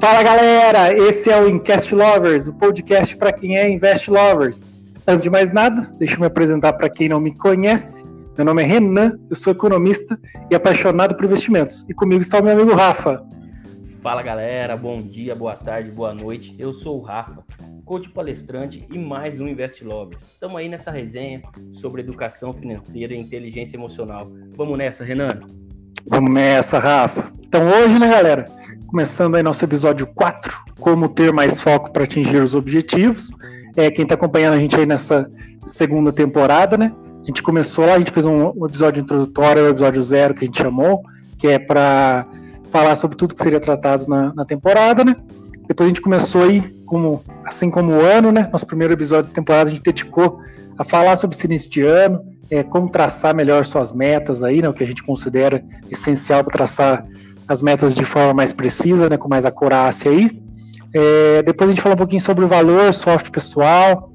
Fala galera, esse é o Incast Lovers, o podcast para quem é Invest Lovers. Antes de mais nada, deixa eu me apresentar para quem não me conhece. Meu nome é Renan, eu sou economista e apaixonado por investimentos. E comigo está o meu amigo Rafa. Fala galera, bom dia, boa tarde, boa noite. Eu sou o Rafa, coach palestrante e mais um Invest Lovers. Estamos aí nessa resenha sobre educação financeira e inteligência emocional. Vamos nessa, Renan? Vamos nessa, Rafa. Então hoje, né, galera, começando aí nosso episódio 4, como ter mais foco para atingir os objetivos. É, quem está acompanhando a gente aí nessa segunda temporada, né? A gente começou lá, a gente fez um, episódio introdutório, o episódio zero que a gente chamou, que é para falar sobre tudo que seria tratado na, na, temporada, né? Depois a gente começou aí, como, assim como o ano, né? Nosso primeiro episódio da temporada a gente dedicou a falar sobre esse início de ano, é, como traçar melhor suas metas aí, né? O que a gente considera essencial para traçar as metas de forma mais precisa, né, com mais acurácia aí. É, depois a gente falou um pouquinho sobre o valor soft pessoal,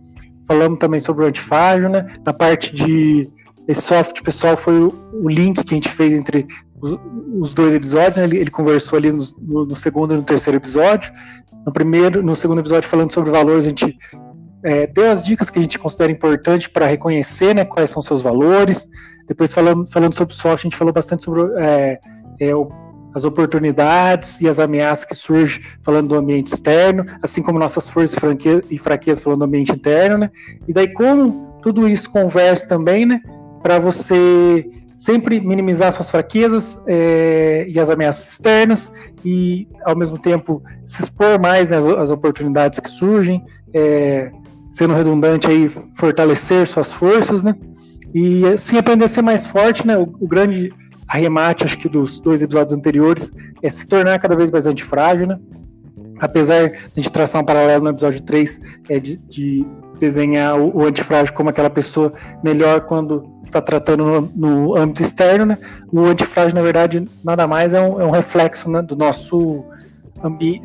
falamos também sobre o antifrágil, né? Na parte de esse soft pessoal foi o, o link que a gente fez entre os, os dois episódios, né? ele, ele, conversou ali no, no, no, segundo e no terceiro episódio. No primeiro, no segundo episódio falando sobre valores, a gente é, deu as dicas que a gente considera importante para reconhecer, né, quais são seus valores. Depois falando, falando sobre soft, a gente falou bastante sobre é, é, o as oportunidades e as ameaças que surgem falando do ambiente externo, assim como nossas forças e fraquezas falando do ambiente interno, né? E daí como tudo isso conversa também, né? Para você sempre minimizar suas fraquezas é, e as ameaças externas e ao mesmo tempo se expor mais nas né, oportunidades que surgem, é, sendo redundante aí fortalecer suas forças, né? E assim aprender a ser mais forte, né? O, o grande arremate, acho que dos dois episódios anteriores, é se tornar cada vez mais antifrágil, né? Apesar de a gente traçar um paralelo no episódio 3, é de, de desenhar o, o, antifrágil como aquela pessoa melhor quando está tratando no, no, âmbito externo, né? O antifrágil, na verdade, nada mais é um, é um reflexo né, do nosso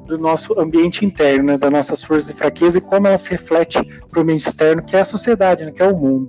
do nosso ambiente interno, né, das nossas forças e fraquezas e como ela se reflete para o ambiente externo, que é a sociedade, né, que é o mundo.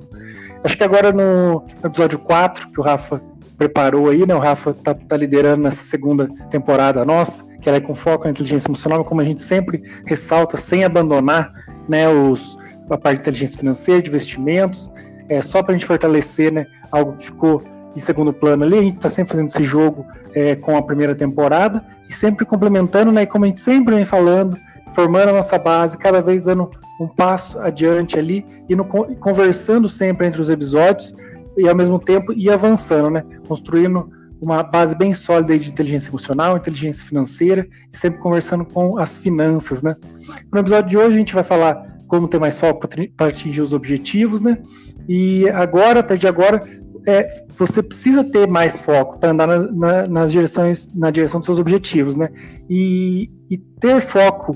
Acho que agora no episódio 4, que o Rafa preparou aí, né? O Rafa tá, tá liderando nessa segunda temporada nossa, que ela é com foco na inteligência emocional, como a gente sempre ressalta, sem abandonar, né, os, a parte de inteligência financeira, de investimentos, é só para a gente fortalecer, né, algo que ficou em segundo plano ali, a gente está sempre fazendo esse jogo é, com a primeira temporada e sempre complementando, né, como a gente sempre vem falando, formando a nossa base, cada vez dando um passo adiante ali e no, conversando sempre entre os episódios e ao mesmo tempo ir avançando, né? Construindo uma base bem sólida de inteligência emocional, inteligência financeira e sempre conversando com as finanças, né? No episódio de hoje a gente vai falar como ter mais foco para atingir os objetivos, né? E agora, a partir de agora, é, você precisa ter mais foco para andar na, na, nas direções, na direção dos seus objetivos, né? E, e ter foco,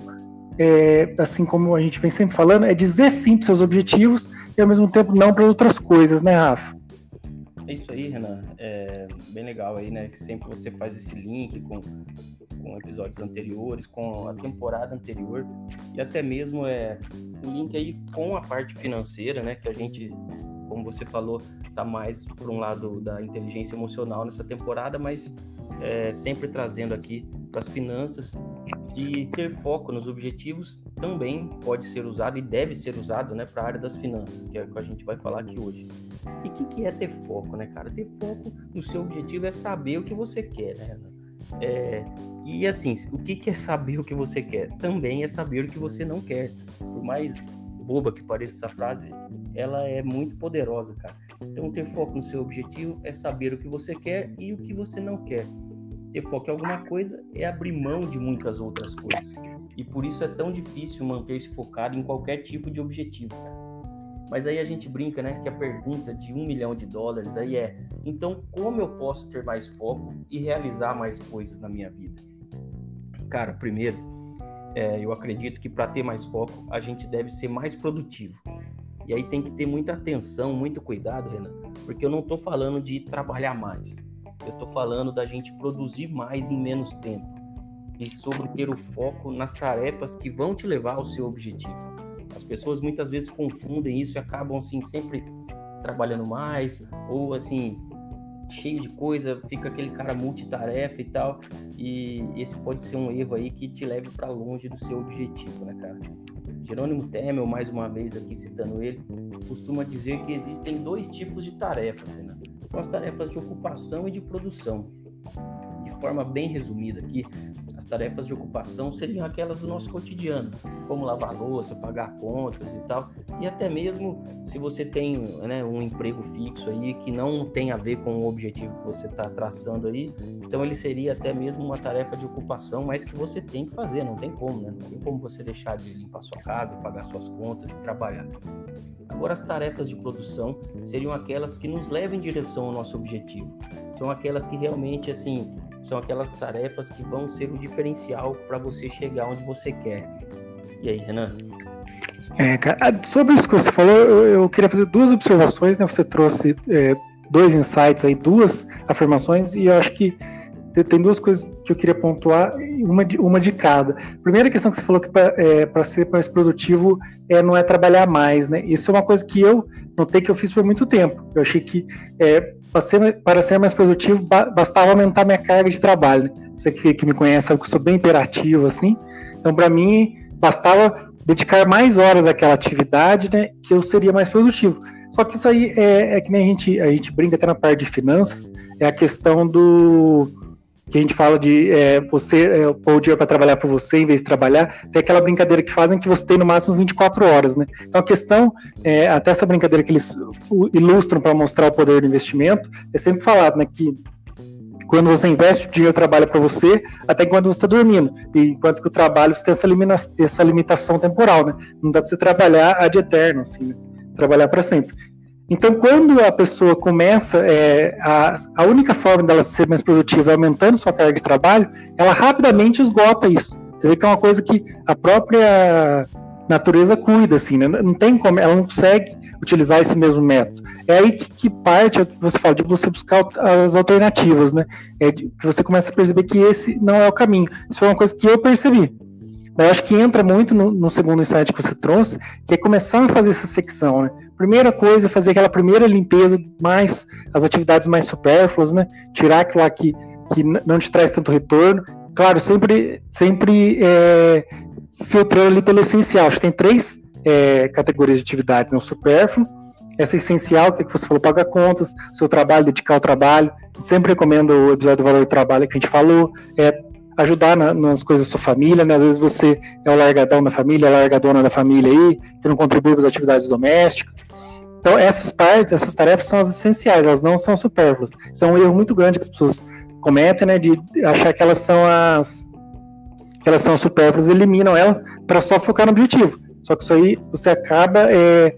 é, assim como a gente vem sempre falando, é dizer sim para seus objetivos e ao mesmo tempo não para outras coisas, né, Rafa? É isso aí, Renan. É bem legal aí, né? Sempre você faz esse link com, com episódios anteriores, com a temporada anterior e até mesmo é o link aí com a parte financeira, né? Que a gente, como você falou, tá mais por um lado da inteligência emocional nessa temporada, mas é, sempre trazendo aqui para as finanças e ter foco nos objetivos também pode ser usado e deve ser usado, né, para a área das finanças, que é o que a gente vai falar aqui hoje. E o que, que, é ter foco, né, cara? Ter foco no seu objetivo é saber o que você quer, né? É, e assim, o que, que é saber o que você quer? Também é saber o que você não quer. Por mais boba que pareça essa frase, ela é muito poderosa, cara. Então, ter foco no seu objetivo é saber o que você quer e o que você não quer. Ter foco em alguma coisa é abrir mão de muitas outras coisas. E por isso é tão difícil manter-se focado em qualquer tipo de objetivo. Mas aí a gente brinca, né, que a pergunta de um milhão de dólares aí é: então como eu posso ter mais foco e realizar mais coisas na minha vida? Cara, primeiro, é, eu acredito que para ter mais foco a gente deve ser mais produtivo. E aí tem que ter muita atenção, muito cuidado, Renan, porque eu não estou falando de trabalhar mais. Eu estou falando da gente produzir mais em menos tempo e sobre ter o foco nas tarefas que vão te levar ao seu objetivo. As pessoas muitas vezes confundem isso e acabam assim sempre trabalhando mais ou assim cheio de coisa, fica aquele cara multitarefa e tal, e esse pode ser um erro aí que te leve para longe do seu objetivo, né, cara? Jerônimo Temel, mais uma vez aqui citando ele, costuma dizer que existem dois tipos de tarefas, né? São as tarefas de ocupação e de produção. De forma bem resumida aqui, as tarefas de ocupação seriam aquelas do nosso cotidiano, como lavar louça, pagar contas e tal. E até mesmo se você tem né, um emprego fixo aí que não tem a ver com o objetivo que você está traçando aí, então ele seria até mesmo uma tarefa de ocupação, mas que você tem que fazer, não tem como, né? Não tem como você deixar de limpar sua casa, pagar suas contas e trabalhar. Agora, as tarefas de produção seriam aquelas que nos levam em direção ao nosso objetivo. São aquelas que realmente, assim, são aquelas tarefas que vão ser o diferencial para você chegar onde você quer. E aí, Renan? É, cara, ah, sobre isso que você falou, eu, eu queria fazer duas observações, né? Você trouxe é, dois insights aí, duas afirmações, e eu acho que tem duas coisas que eu queria pontuar, uma de, uma de cada. Primeira questão que você falou que para é, ser mais produtivo é, não é trabalhar mais, né? Isso é uma coisa que eu notei que eu fiz por muito tempo. Eu achei que é, para ser, para ser mais produtivo bastava aumentar minha carga de trabalho. Né? Você que, que me conhece sabe que eu sou bem imperativo, assim. Então, para mim, bastava dedicar mais horas àquela atividade, né? Que eu seria mais produtivo. Só que isso aí é, é que nem a gente, a gente brinca até na parte de finanças, é a questão do que a gente fala de é, você é, pôr o dinheiro para trabalhar por você em vez de trabalhar, tem aquela brincadeira que fazem que você tem no máximo 24 horas, né? Então a questão, é, até essa brincadeira que eles ilustram para mostrar o poder do investimento, é sempre falado, né, que quando você investe, o dinheiro trabalha para você até quando você está dormindo. E enquanto que o trabalho você tem essa, essa limitação temporal, né? Não dá para você trabalhar ad eterno, assim, né? trabalhar para sempre. Então, quando a pessoa começa, é, a, a única forma dela ser mais produtiva é aumentando sua carga de trabalho, ela rapidamente esgota isso. Você vê que é uma coisa que a própria natureza cuida, assim, né? Não tem como, ela não consegue utilizar esse mesmo método. É aí que, que parte é você fala, de você buscar as alternativas, né? É que você começa a perceber que esse não é o caminho. Isso foi uma coisa que eu percebi. Mas eu acho que entra muito no, no, segundo insight que você trouxe, que é começar a fazer essa secção, né? Primeira coisa é fazer aquela primeira limpeza, mais as atividades mais supérfluas, né? Tirar aquilo lá que, que não te traz tanto retorno. Claro, sempre, sempre é, filtrando ali pelo essencial. Acho que tem três é, categorias de atividades, né? O supérfluo, essa essencial, que, é que você falou, pagar contas, seu trabalho, dedicar ao trabalho. Sempre recomendo o episódio do valor do trabalho que a gente falou. É, ajudar na, nas coisas da sua família, né? Às vezes você é o largadão da família, a largadona da família aí, que não contribui para as atividades domésticas. Então, essas partes, essas tarefas são as essenciais, elas não são supérfluas. Isso é um erro muito grande que as pessoas cometem, né? De achar que elas são as que elas são supérfluas, eliminam elas para só focar no objetivo. Só que isso aí você acaba é,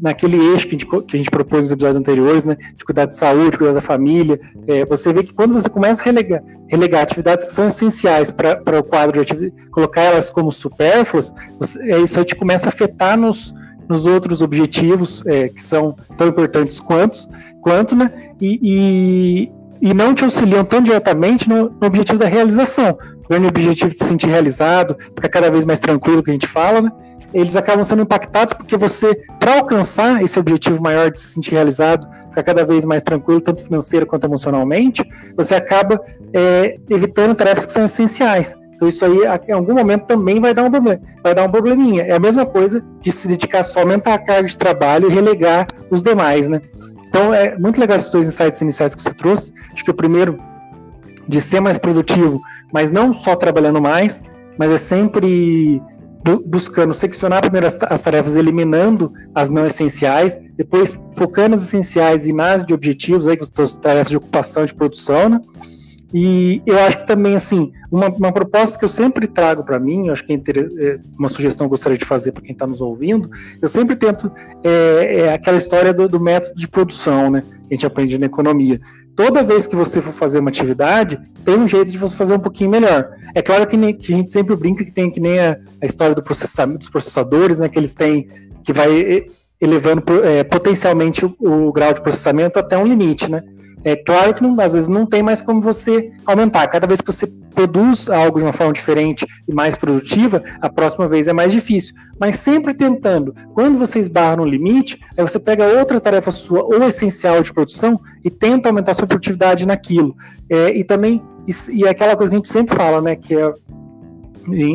naquele eixo que a, gente, que a gente propôs nos episódios anteriores, né, de cuidar de saúde, cuidar da família, é, você vê que quando você começa a relegar, relegar atividades que são essenciais para o quadro de colocar elas como supérfluas, você, é, isso aí te começa a afetar nos, nos outros objetivos é, que são tão importantes quanto, quanto né, e, e, e não te auxiliam tão diretamente no, no objetivo da realização. O objetivo de se sentir realizado, ficar cada vez mais tranquilo, que a gente fala, né? Eles acabam sendo impactados porque você, para alcançar esse objetivo maior de se sentir realizado, ficar cada vez mais tranquilo, tanto financeiro quanto emocionalmente, você acaba é, evitando tarefas que são essenciais. Então isso aí, em algum momento, também vai dar um problema, vai dar um probleminha. É a mesma coisa de se dedicar só a aumentar a carga de trabalho e relegar os demais, né? Então é muito legal esses dois insights iniciais que você trouxe. Acho que o primeiro, de ser mais produtivo, mas não só trabalhando mais, mas é sempre buscando seccionar primeiro as, as, tarefas, eliminando as não essenciais, depois focando as essenciais e nas de objetivos, aí, as tarefas de ocupação de produção, né? E eu acho que também, assim, uma, uma proposta que eu sempre trago para mim, acho que é, é uma sugestão que eu gostaria de fazer para quem está nos ouvindo, eu sempre tento, é, é aquela história do, do, método de produção, né? Que a gente aprende na economia toda vez que você for fazer uma atividade, tem um jeito de você fazer um pouquinho melhor. É claro que, que a gente sempre brinca que tem que nem a, a história do processamento, dos processadores, né, que eles têm, que vai elevando é, potencialmente o, o, grau de processamento até um limite, né? É claro que não, às vezes não tem mais como você aumentar. Cada vez que você produz algo de uma forma diferente e mais produtiva, a próxima vez é mais difícil. Mas sempre tentando. Quando você esbarra no limite, aí você pega outra tarefa sua ou essencial de produção e tenta aumentar sua produtividade naquilo. É, e também, e, e aquela coisa que a gente sempre fala, né, que é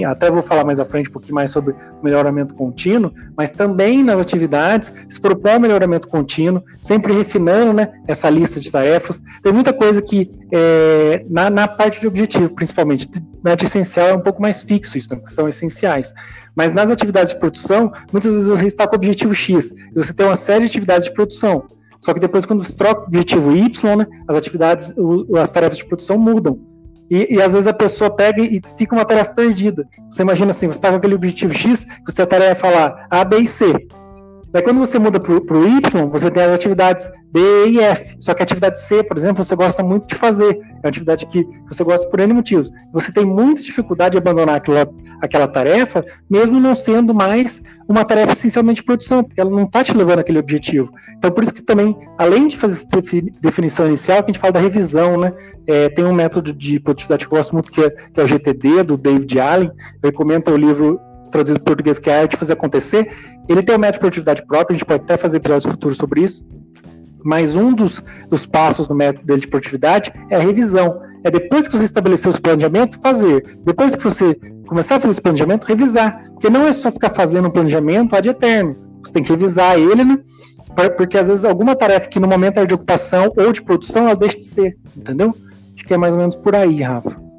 até vou falar mais à frente um pouquinho mais sobre melhoramento contínuo, mas também nas atividades se propõe melhoramento contínuo, sempre refinando né, essa lista de tarefas. Tem muita coisa que, é, na, na, parte de objetivo, principalmente, na de essencial é um pouco mais fixo isso, né, que são essenciais. Mas nas atividades de produção, muitas vezes você está com o objetivo X, e você tem uma série de atividades de produção. Só que depois, quando você troca o objetivo Y, né, as atividades, as tarefas de produção mudam. E, e, às vezes a pessoa pega e fica uma tarefa perdida. Você imagina assim, você está com aquele objetivo X, você a tarefa falar A, B e C. Daí quando você muda para o Y, você tem as atividades D e F. Só que a atividade C, por exemplo, você gosta muito de fazer. É uma atividade que você gosta por N motivos. Você tem muita dificuldade de abandonar aquela, aquela tarefa, mesmo não sendo mais uma tarefa essencialmente de produção, porque ela não está te levando àquele objetivo. Então, por isso que também, além de fazer essa definição inicial, que a gente fala da revisão, né? É, tem um método de produtividade que eu gosto muito, que é, que é o GTD, do David Allen. Ele comenta o livro traduzido em português, que é a arte fazer acontecer. Ele tem um método de produtividade próprio, a gente pode até fazer episódios futuros sobre isso. Mas um dos, dos passos do método dele de produtividade é a revisão. É depois que você estabeleceu esse planejamento, fazer. Depois que você começar a fazer esse planejamento, revisar. Porque não é só ficar fazendo um planejamento ad eterno. Você tem que revisar ele, né? Porque às vezes alguma tarefa que no momento é de ocupação ou de produção, ela deixa de ser. Entendeu? Acho que é mais ou menos por aí, Rafa.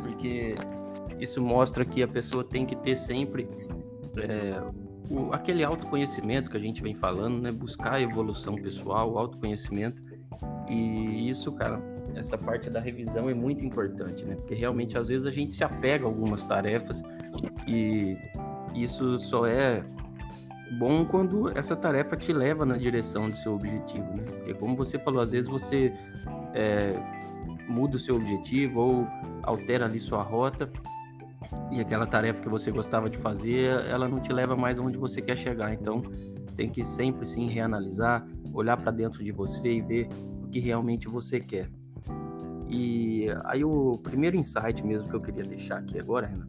Porque isso mostra que a pessoa tem que ter sempre é, o, aquele autoconhecimento que a gente vem falando, né? Buscar a evolução pessoal, autoconhecimento. E isso, cara, essa parte da revisão é muito importante, né? Porque realmente às vezes a gente se apega a algumas tarefas e isso só é bom quando essa tarefa te leva na direção do seu objetivo, né? Porque como você falou, às vezes você é, muda o seu objetivo ou altera ali sua rota e aquela tarefa que você gostava de fazer, ela não te leva mais aonde você quer chegar. Então, tem que sempre sim reanalisar, olhar para dentro de você e ver o que realmente você quer. E aí o primeiro insight mesmo que eu queria deixar aqui agora, Renan,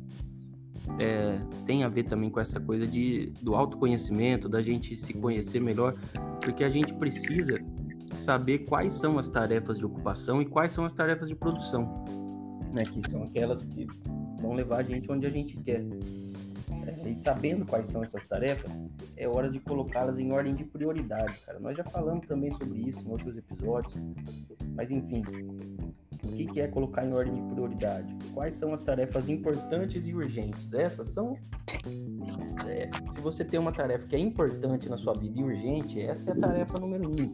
é, tem a ver também com essa coisa de, do autoconhecimento, da gente se conhecer melhor, porque a gente precisa saber quais são as tarefas de ocupação e quais são as tarefas de produção, né? Que são aquelas que vão levar a gente onde a gente quer. É, e sabendo quais são essas tarefas, é hora de colocá-las em ordem de prioridade, cara. Nós já falamos também sobre isso em outros episódios, mas enfim, o que, que é colocar em ordem de prioridade? Quais são as tarefas importantes e urgentes? Essas são. É, se você tem uma tarefa que é importante na sua vida e urgente, essa é a tarefa número um.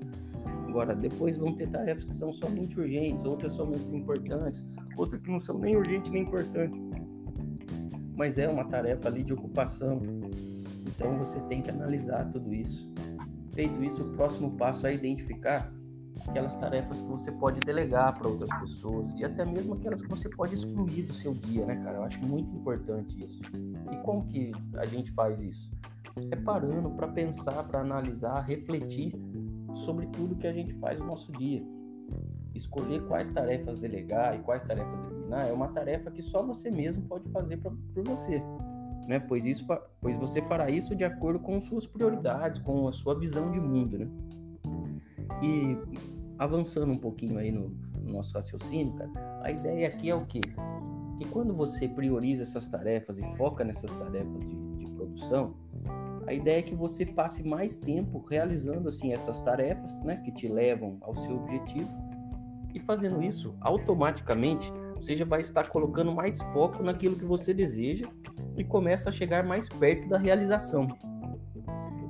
Agora, depois vão ter tarefas que são somente urgentes, outras somente importantes, outras que não são nem urgentes nem importantes. Mas é uma tarefa ali de ocupação. Então você tem que analisar tudo isso. Feito isso, o próximo passo é identificar aquelas tarefas que você pode delegar para outras pessoas e até mesmo aquelas que você pode excluir do seu dia, né, cara? Eu acho muito importante isso. E como que a gente faz isso? É parando para pensar, para analisar, refletir sobre tudo que a gente faz no nosso dia. Escolher quais tarefas delegar e quais tarefas eliminar é uma tarefa que só você mesmo pode fazer pra, por você. Né? Pois, isso, pois você fará isso de acordo com suas prioridades, com a sua visão de mundo. Né? E avançando um pouquinho aí no, no nosso raciocínio, cara, a ideia aqui é o quê? Que quando você prioriza essas tarefas e foca nessas tarefas de, de produção, a ideia é que você passe mais tempo realizando assim essas tarefas, né, que te levam ao seu objetivo. E fazendo isso, automaticamente você já vai estar colocando mais foco naquilo que você deseja e começa a chegar mais perto da realização.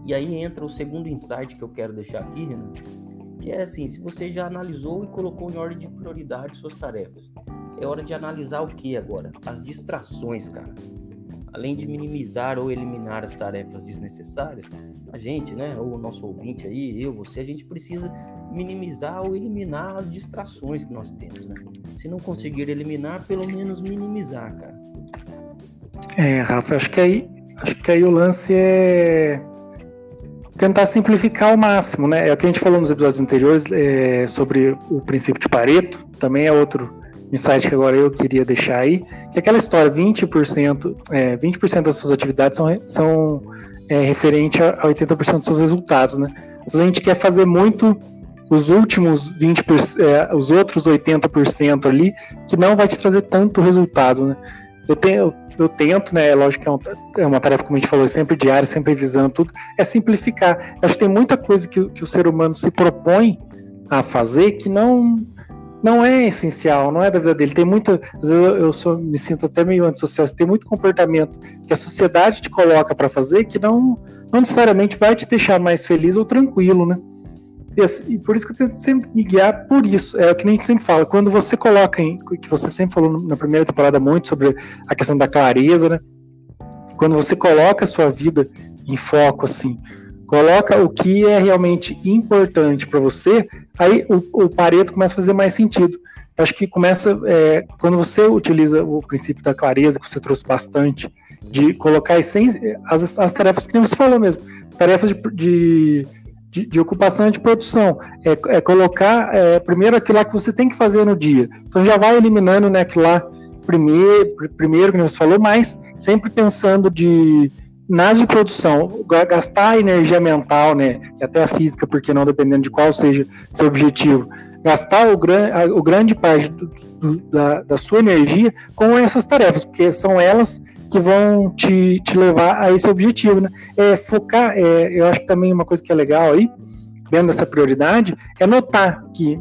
E aí entra o segundo insight que eu quero deixar aqui, Renan, que é assim, se você já analisou e colocou em ordem de prioridade suas tarefas, é hora de analisar o que agora? As distrações, cara além de minimizar ou eliminar as tarefas desnecessárias, a gente, né, ou o nosso ouvinte aí, eu, você, a gente precisa minimizar ou eliminar as distrações que nós temos, né? Se não conseguir eliminar, pelo menos minimizar, cara. É, Rafa, acho que aí, acho que aí o lance é tentar simplificar ao máximo, né? É o que a gente falou nos episódios anteriores é, sobre o princípio de Pareto, também é outro insight que agora eu queria deixar aí, que é aquela história, 20%, é, 20% das suas atividades são, são é, referente a 80% dos seus resultados, né? A gente quer fazer muito os últimos 20%, é, os outros 80% ali, que não vai te trazer tanto resultado, né? Eu tenho, eu tento, né? É lógico que é, um, é, uma tarefa, como a gente falou, sempre diária, sempre visando tudo, é simplificar. Acho que tem muita coisa que, que o ser humano se propõe a fazer que não não é essencial, não é da vida dele. Tem muita, às vezes eu, sou, me sinto até meio antissocial. Tem muito comportamento que a sociedade te coloca para fazer que não, não necessariamente vai te deixar mais feliz ou tranquilo, né? E, assim, por isso que eu tento sempre me guiar por isso. É o que a gente sempre fala. Quando você coloca em. que você sempre falou na primeira temporada muito sobre a questão da clareza, né? Quando você coloca a sua vida em foco, assim, coloca o que é realmente importante para você, aí o, o, Pareto começa a fazer mais sentido. Acho que começa. É, quando você utiliza o princípio da clareza, que você trouxe bastante, de colocar as, as tarefas que você falou mesmo, tarefas de, de de, de, ocupação e de produção. É, é colocar é, primeiro aquilo lá que você tem que fazer no dia. Então já vai eliminando né, aquilo lá primeiro, primeiro que você falou, mas sempre pensando de nas de produção, gastar energia mental, né, e até a física, porque não dependendo de qual seja seu objetivo, gastar o, gran, o grande parte do, do, da, da sua energia com essas tarefas, porque são elas que vão te, te levar a esse objetivo, né? É focar, é, eu acho que também uma coisa que é legal aí, dentro dessa prioridade, é notar que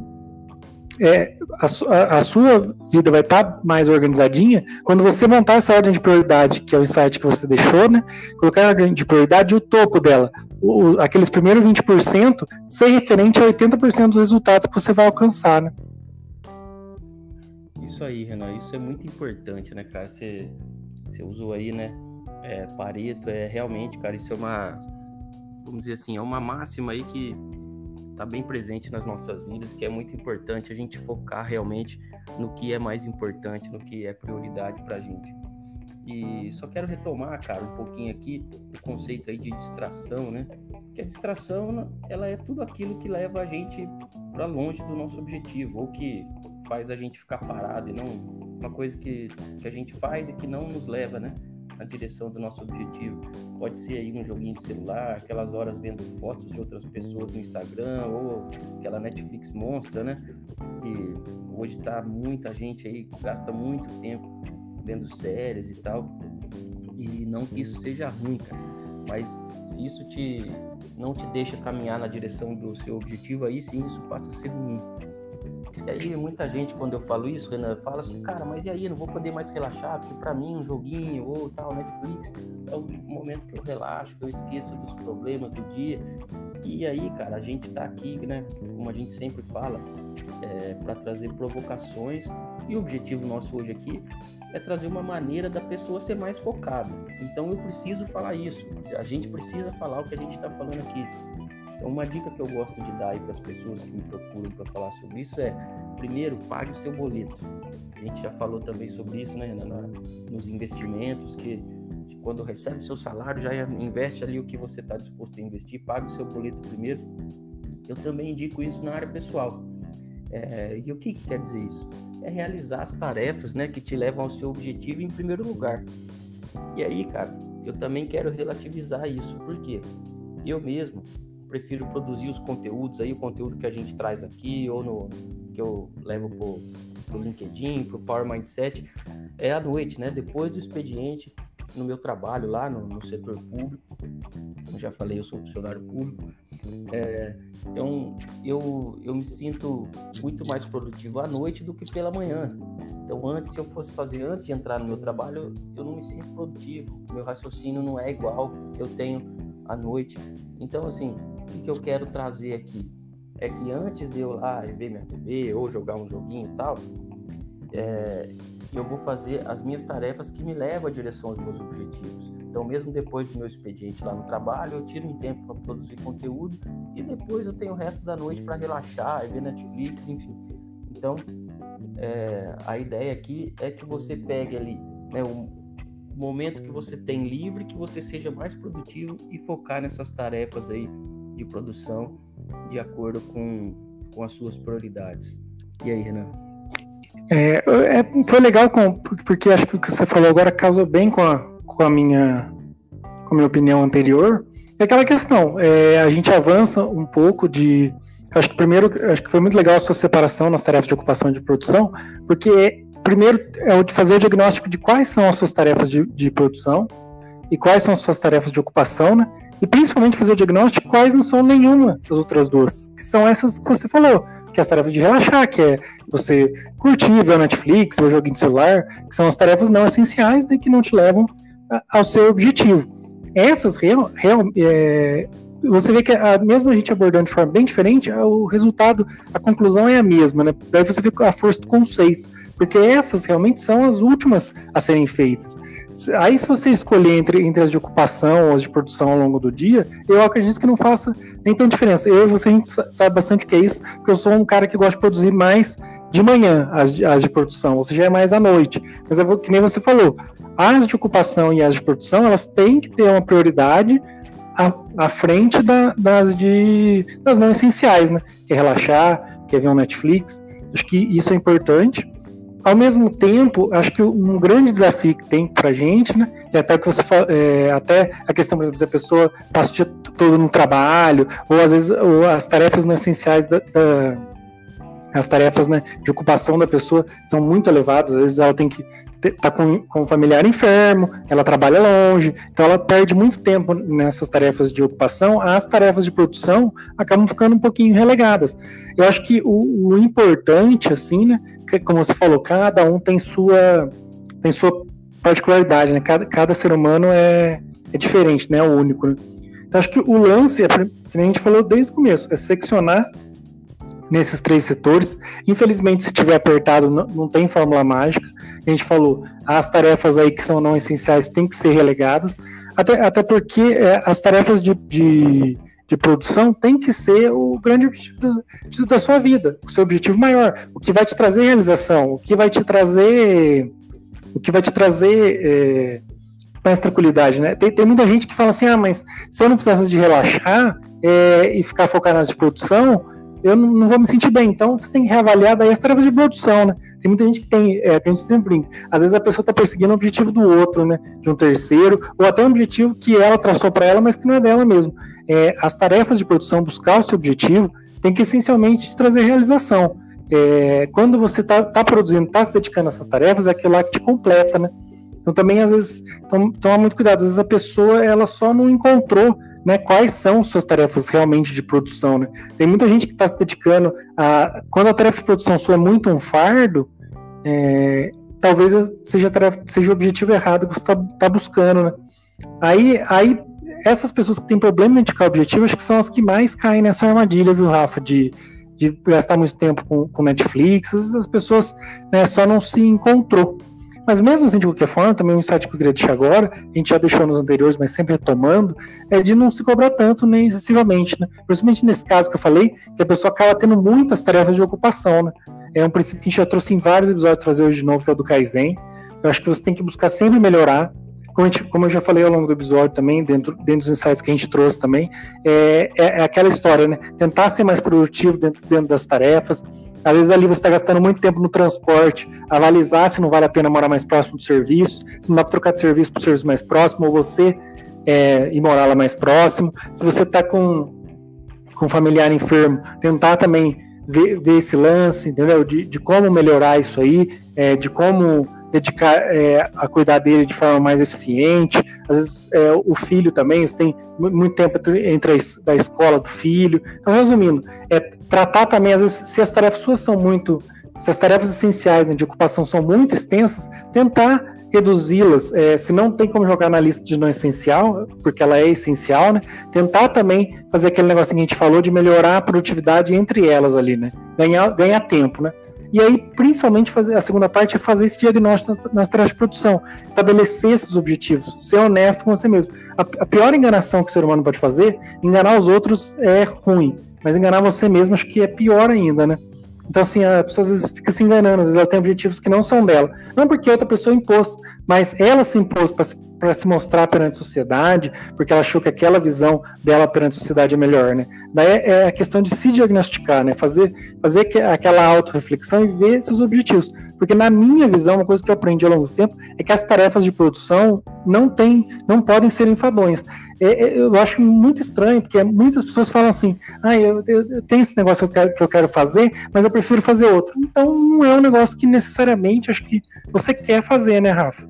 é, a, a, sua vida vai estar tá mais organizadinha quando você montar essa ordem de prioridade, que é o insight que você deixou, né? Colocar a ordem de prioridade o topo dela. O, aqueles primeiros 20% ser referente a 80% dos resultados que você vai alcançar, né? Isso aí, Renan, isso é muito importante, né, cara? Você você usou aí, né? É, Pareto, é realmente, cara, isso é uma, vamos dizer assim, é uma máxima aí que tá bem presente nas nossas vidas, que é muito importante a gente focar realmente no que é mais importante, no que é prioridade pra gente. E só quero retomar, cara, um pouquinho aqui o conceito aí de distração, né? Que a distração, ela é tudo aquilo que leva a gente para longe do nosso objetivo, ou que faz a gente ficar parado e não uma coisa que, que a gente faz e que não nos leva, né? Na direção do nosso objetivo. Pode ser aí um joguinho de celular, aquelas horas vendo fotos de outras pessoas no Instagram, ou aquela Netflix monstra, né? Que hoje tá muita gente aí, gasta muito tempo vendo séries e tal. E não que isso seja ruim, cara. Mas se isso te não te deixa caminhar na direção do seu objetivo, aí sim isso passa a ser ruim. E aí muita gente, quando eu falo isso, Renan, fala assim, cara, mas e aí, não vou poder mais relaxar, porque para mim um joguinho ou tal, Netflix, é o momento que eu relaxo, que eu esqueço dos problemas do dia. E aí, cara, a gente tá aqui, né, como a gente sempre fala, é, para trazer provocações. E o objetivo nosso hoje aqui é trazer uma maneira da pessoa ser mais focada. Então eu preciso falar isso. A gente precisa falar o que a gente está falando aqui. Então, uma dica que eu gosto de dar aí para as pessoas que me procuram para falar sobre isso é: primeiro, pague o seu boleto. A gente já falou também sobre isso, né, Renan, nos investimentos, que quando recebe seu salário, já investe ali o que você está disposto a investir, pague o seu boleto primeiro. Eu também indico isso na área pessoal. É, e o que, que quer dizer isso? É realizar as tarefas né, que te levam ao seu objetivo em primeiro lugar. E aí, cara, eu também quero relativizar isso, porque eu mesmo prefiro produzir os conteúdos aí, o conteúdo que a gente traz aqui, ou no que eu levo pro, pro LinkedIn, pro Power Mindset, é à noite, né? Depois do expediente, no meu trabalho lá no, no setor público. Como já falei, eu sou funcionário público. É, então, eu, eu me sinto muito mais produtivo à noite do que pela manhã. Então, antes, se eu fosse fazer antes de entrar no meu trabalho, eu não me sinto produtivo. Meu raciocínio não é igual que eu tenho à noite. Então, assim, que, que eu quero trazer aqui? É que antes de eu lá ver minha TV ou jogar um joguinho e tal, é, eu vou fazer as minhas tarefas que me levam à direção aos meus objetivos. Então, mesmo depois do meu expediente lá no trabalho, eu tiro um tempo para produzir conteúdo e depois eu tenho o resto da noite para relaxar, ver Netflix, enfim. Então, é, a ideia aqui é que você pegue ali né, momento que você tem livre, que você seja mais produtivo e focar nessas tarefas aí de produção de acordo com, com as suas prioridades. E aí, Renan? É, é, foi legal com, porque acho que o que você falou agora casou bem com a, com a minha com a minha opinião anterior. É aquela questão, é, a gente avança um pouco de. Acho que primeiro, acho que foi muito legal a sua separação nas tarefas de ocupação e de produção, porque primeiro é o de fazer o diagnóstico de quais são as suas tarefas de, de produção e quais são as suas tarefas de ocupação, né? E principalmente fazer o diagnóstico quais não são nenhuma das outras duas, que são essas que você falou, que é as tarefas de relaxar, que é você curtir, ver o Netflix, ver o joguinho de celular, que são as tarefas não essenciais e que não te levam ao seu objetivo. Essas, real, real é, você vê que a, mesmo a gente abordando de forma bem diferente, o resultado, a conclusão é a mesma, né? Daí você vê a força do conceito porque essas realmente são as últimas a serem feitas. Aí, se você escolher entre, entre as de ocupação ou as de produção ao longo do dia, eu acredito que não faça nem tanta diferença. Eu e você, a gente sabe bastante o que é isso, porque eu sou um cara que gosta de produzir mais de manhã, as de, as de produção, ou seja, é mais à noite. Mas é que nem você falou, as de ocupação e as de produção, elas têm que ter uma prioridade à, à frente da, das, de, das não essenciais, né? Que é relaxar, que é ver um Netflix. Acho que isso é importante. Ao mesmo tempo, acho que um grande desafio que tem para gente, né, e até que você é, até a questão, por exemplo, se a pessoa passa o dia todo no trabalho, ou às vezes ou as tarefas não essenciais da, da as tarefas né, de ocupação da pessoa são muito elevadas, às vezes ela tem que tá com, com um familiar enfermo, ela trabalha longe, então ela perde muito tempo nessas tarefas de ocupação, as tarefas de produção acabam ficando um pouquinho relegadas. Eu acho que o, o importante, assim, né, que, como você falou, cada um tem sua, tem sua particularidade, né, cada, cada ser humano é, é diferente, né, é único. Né? Então acho que o lance, que a gente falou desde o começo, é seccionar nesses três setores. Infelizmente, se tiver apertado, não, não, tem fórmula mágica. A gente falou, as tarefas aí que são não essenciais têm que ser relegadas, até, até porque é, as tarefas de, de, de, produção têm que ser o grande objetivo da sua vida, o seu objetivo maior, o que vai te trazer realização, o que vai te trazer. O que vai te trazer é, mais tranquilidade, né? Tem, tem muita gente que fala assim, ah, mas se eu não precisasse de relaxar é, e ficar focado nas de produção, eu não, não, vou me sentir bem. Então você tem que reavaliar daí as tarefas de produção, né? Tem muita gente que tem, é, que a gente sempre brinca. Às vezes a pessoa está perseguindo o objetivo do outro, né? De um terceiro, ou até um objetivo que ela traçou para ela, mas que não é dela mesmo. É, as tarefas de produção, buscar o seu objetivo, tem que essencialmente trazer realização. É, quando você está tá produzindo, está se dedicando a essas tarefas, é aquilo lá que te completa, né? Então também às vezes toma muito cuidado. Às vezes a pessoa ela só não encontrou né, quais são suas tarefas realmente de produção. Né? Tem muita gente que está se dedicando a. Quando a tarefa de produção sua é muito um fardo, é, talvez seja, tarefa, seja o objetivo errado que você está tá buscando. Né? Aí, aí, essas pessoas que têm problema em indicar objetivo, acho que são as que mais caem nessa armadilha, viu, Rafa? De, de gastar muito tempo com, com Netflix, as pessoas né, só não se encontrou. Mas mesmo assim, de qualquer forma, também um insight que eu queria deixar agora, a gente já deixou nos anteriores, mas sempre retomando, é de não se cobrar tanto nem excessivamente, né? Principalmente nesse caso que eu falei, que a pessoa acaba tendo muitas tarefas de ocupação, né? É um princípio que a gente já trouxe em vários episódios, trazer hoje de novo, que é o do Kaizen. Eu acho que você tem que buscar sempre melhorar, como, gente, como, eu já falei ao longo do episódio também, dentro, dentro dos insights que a gente trouxe também, é, é, é aquela história, né? Tentar ser mais produtivo dentro, dentro das tarefas, às vezes ali você está gastando muito tempo no transporte, avalizar se não vale a pena morar mais próximo do serviço, se não dá para trocar de serviço para o serviço mais próximo, ou você é, ir morar lá mais próximo. Se você está com, com um familiar enfermo, tentar também ver, ver esse lance, entendeu? De, de como melhorar isso aí, é, de como dedicar é, a cuidar dele de forma mais eficiente. Às vezes é, o filho também, você tem muito tempo entre a, a escola do filho. Então, resumindo, é tratar também, às vezes, se as tarefas suas são muito, se as tarefas essenciais né, de ocupação são muito extensas, tentar reduzi-las, é, se não tem como jogar na lista de não essencial, porque ela é essencial, né? Tentar também fazer aquele negócio que a gente falou de melhorar a produtividade entre elas ali, né? Ganhar, ganhar tempo, né? E aí, principalmente, fazer a segunda parte é fazer esse diagnóstico nas tarefas de produção, estabelecer esses objetivos, ser honesto com você mesmo. A, a, pior enganação que o ser humano pode fazer, enganar os outros é ruim, mas enganar você mesmo acho que é pior ainda, né? Então, assim, a pessoa às vezes fica se enganando, às vezes ela tem objetivos que não são dela. Não porque outra pessoa impôs, mas ela se impôs para se mostrar perante a sociedade, porque ela achou que aquela visão dela perante a sociedade é melhor, né? Daí é a questão de se diagnosticar, né? Fazer, fazer aquela autorreflexão e ver seus objetivos. Porque na minha visão, uma coisa que eu aprendi ao longo do tempo é que as tarefas de produção não tem, não podem ser enfadonhas. É, é, eu acho muito estranho, porque muitas pessoas falam assim, ah, eu, eu, eu tenho esse negócio que eu, quero, que eu quero fazer, mas eu prefiro fazer outro. Então não é um negócio que necessariamente acho que você quer fazer, né, Rafa?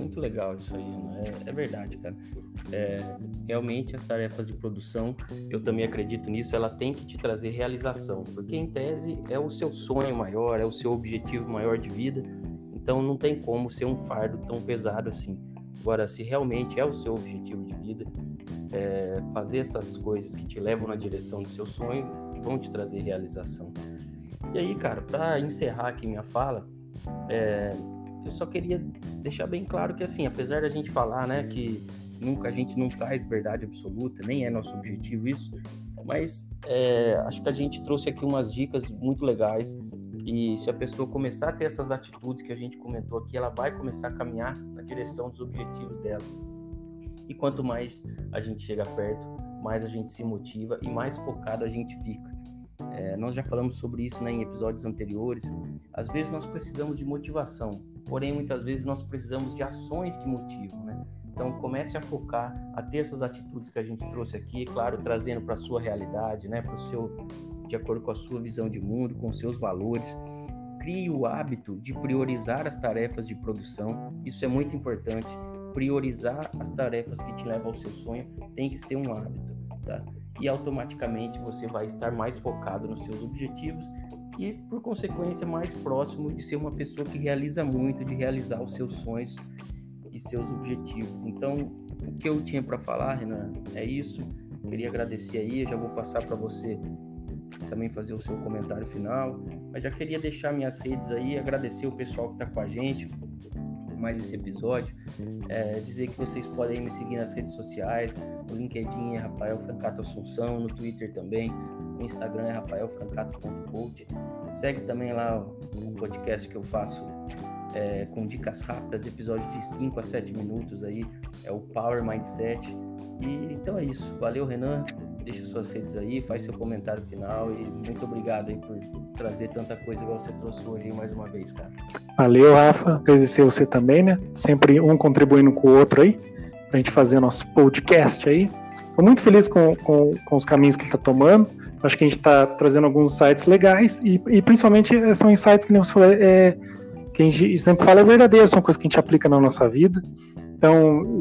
Muito legal isso aí, né? é, é verdade, cara. É, realmente as tarefas de produção, eu também acredito nisso, ela tem que te trazer realização, porque em tese é o seu sonho maior, é o seu objetivo maior de vida, então não tem como ser um fardo tão pesado assim. Agora, se realmente é o seu objetivo de vida, é, fazer essas coisas que te levam na direção do seu sonho vão te trazer realização. E aí, cara, para encerrar aqui minha fala, é, eu só queria deixar bem claro que, assim, apesar da gente falar, né, que nunca a gente não traz verdade absoluta, nem é nosso objetivo isso, mas é, acho que a gente trouxe aqui umas dicas muito legais e se a pessoa começar a ter essas atitudes que a gente comentou aqui, ela vai começar a caminhar na direção dos objetivos dela. E quanto mais a gente chega perto, mais a gente se motiva e mais focado a gente fica. É, nós já falamos sobre isso né, em episódios anteriores. Às vezes nós precisamos de motivação, porém muitas vezes nós precisamos de ações que motivam. Né? Então comece a focar, a ter essas atitudes que a gente trouxe aqui, claro, trazendo para a sua realidade, né, para o seu de acordo com a sua visão de mundo, com seus valores. Crie o hábito de priorizar as tarefas de produção. Isso é muito importante. Priorizar as tarefas que te levam ao seu sonho tem que ser um hábito, tá? E automaticamente você vai estar mais focado nos seus objetivos e, por consequência, mais próximo de ser uma pessoa que realiza muito, de realizar os seus sonhos e seus objetivos. Então, o que eu tinha para falar, Renan, é isso. Queria agradecer aí, já vou passar para você também fazer o seu comentário final. Mas já queria deixar minhas redes aí, agradecer o pessoal que está com a gente mais esse episódio. É, dizer que vocês podem me seguir nas redes sociais. No LinkedIn é Rafael Francato Assunção, no Twitter também. Instagram é rafaelfrancato.coach. Segue também lá o podcast que eu faço é, com dicas rápidas, episódios de 5 a 7 minutos aí. É o Power Mindset. E então é isso. Valeu, Renan deixa suas redes aí, faz seu comentário final e muito obrigado aí por trazer tanta coisa igual você trouxe hoje mais uma vez, cara. Valeu, Rafa. Agradecer você também, né? Sempre um contribuindo com o outro aí, pra gente fazer nosso podcast aí. Tô muito feliz com, com, com os caminhos que ele tá tomando. Acho que a gente está trazendo alguns sites legais e, e principalmente eh, são insights que falou, é, que a gente sempre fala é verdadeiro, são coisas que a gente aplica na nossa vida. Então,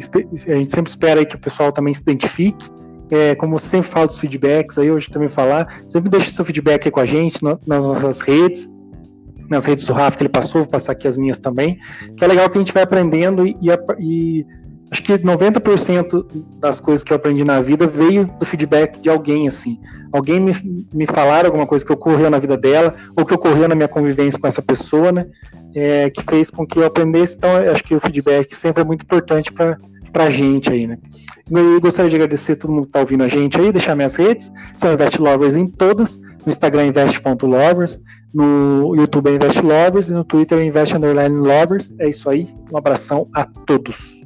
a gente sempre espera aí que o pessoal também se identifique é, como sempre falo dos feedbacks, aí hoje também falar, sempre deixe seu feedback aí com a gente no, nas nossas redes, nas redes do Rafa que ele passou, vou passar aqui as minhas também, que é legal que a gente vai aprendendo e, e, e acho que 90% das coisas que eu aprendi na vida veio do feedback de alguém, assim. Alguém me, me falar alguma coisa que ocorreu na vida dela, ou que ocorreu na minha convivência com essa pessoa, né? É, que fez com que eu aprendesse. Então, acho que o feedback sempre é muito importante para pra gente aí, né? Eu gostaria de agradecer a todo mundo que tá ouvindo a gente aí, deixar minhas redes, são Invest Lovers em todas, no Instagram invest.lovers, no YouTube é Invest Lovers e no Twitter é Invest Lovers. É isso aí, um abração a todos.